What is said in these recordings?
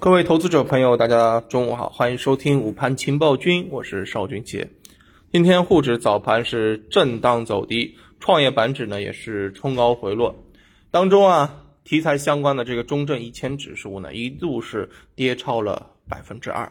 各位投资者朋友，大家中午好，欢迎收听午盘情报君，我是邵军杰。今天沪指早盘是震荡走低，创业板指呢也是冲高回落，当中啊题材相关的这个中证一千指数呢一度是跌超了百分之二。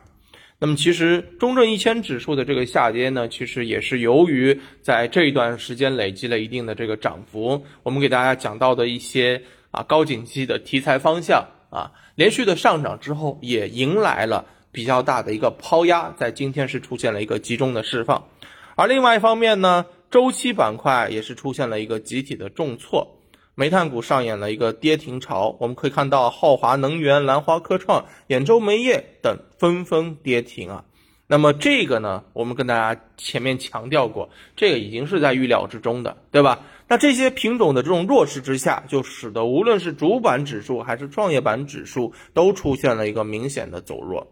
那么其实中证一千指数的这个下跌呢，其实也是由于在这一段时间累积了一定的这个涨幅。我们给大家讲到的一些啊高景气的题材方向啊，连续的上涨之后，也迎来了比较大的一个抛压，在今天是出现了一个集中的释放。而另外一方面呢，周期板块也是出现了一个集体的重挫。煤炭股上演了一个跌停潮，我们可以看到浩华能源、兰花科创、兖州煤业等纷纷跌停啊。那么这个呢，我们跟大家前面强调过，这个已经是在预料之中的，对吧？那这些品种的这种弱势之下，就使得无论是主板指数还是创业板指数都出现了一个明显的走弱。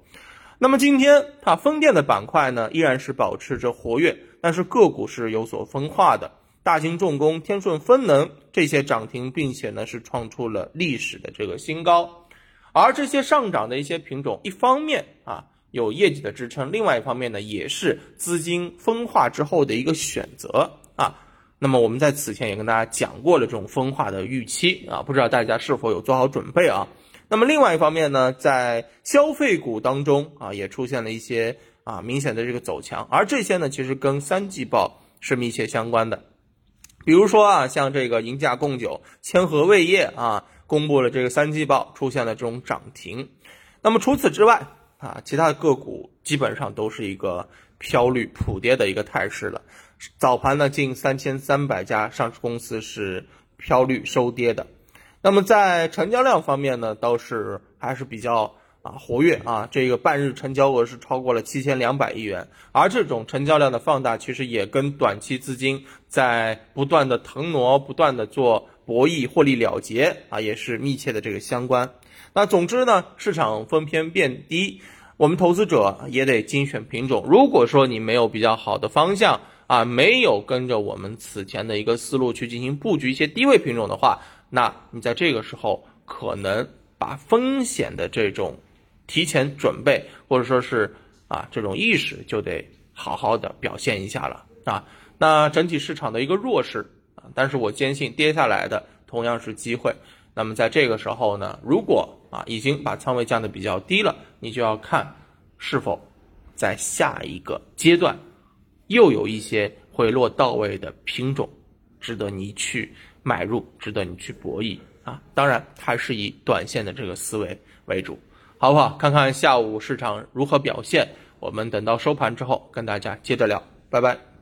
那么今天它风电的板块呢，依然是保持着活跃，但是个股是有所分化的。大兴重工、天顺风能这些涨停，并且呢是创出了历史的这个新高，而这些上涨的一些品种，一方面啊有业绩的支撑，另外一方面呢也是资金分化之后的一个选择啊。那么我们在此前也跟大家讲过了这种分化的预期啊，不知道大家是否有做好准备啊？那么另外一方面呢，在消费股当中啊也出现了一些啊明显的这个走强，而这些呢其实跟三季报是密切相关的。比如说啊，像这个银价贡酒、千和味业啊，公布了这个三季报，出现了这种涨停。那么除此之外啊，其他的个股基本上都是一个飘绿普跌的一个态势了。早盘呢，近三千三百家上市公司是飘绿收跌的。那么在成交量方面呢，倒是还是比较。啊，活跃啊，这个半日成交额是超过了七千两百亿元，而这种成交量的放大，其实也跟短期资金在不断的腾挪、不断的做博弈、获利了结啊，也是密切的这个相关。那总之呢，市场分偏变低，我们投资者也得精选品种。如果说你没有比较好的方向啊，没有跟着我们此前的一个思路去进行布局一些低位品种的话，那你在这个时候可能把风险的这种。提前准备，或者说是啊，这种意识就得好好的表现一下了啊。那整体市场的一个弱势啊，但是我坚信跌下来的同样是机会。那么在这个时候呢，如果啊已经把仓位降的比较低了，你就要看是否在下一个阶段又有一些回落到位的品种值得你去买入，值得你去博弈啊。当然还是以短线的这个思维为主。好不好？看看下午市场如何表现，我们等到收盘之后跟大家接着聊，拜拜。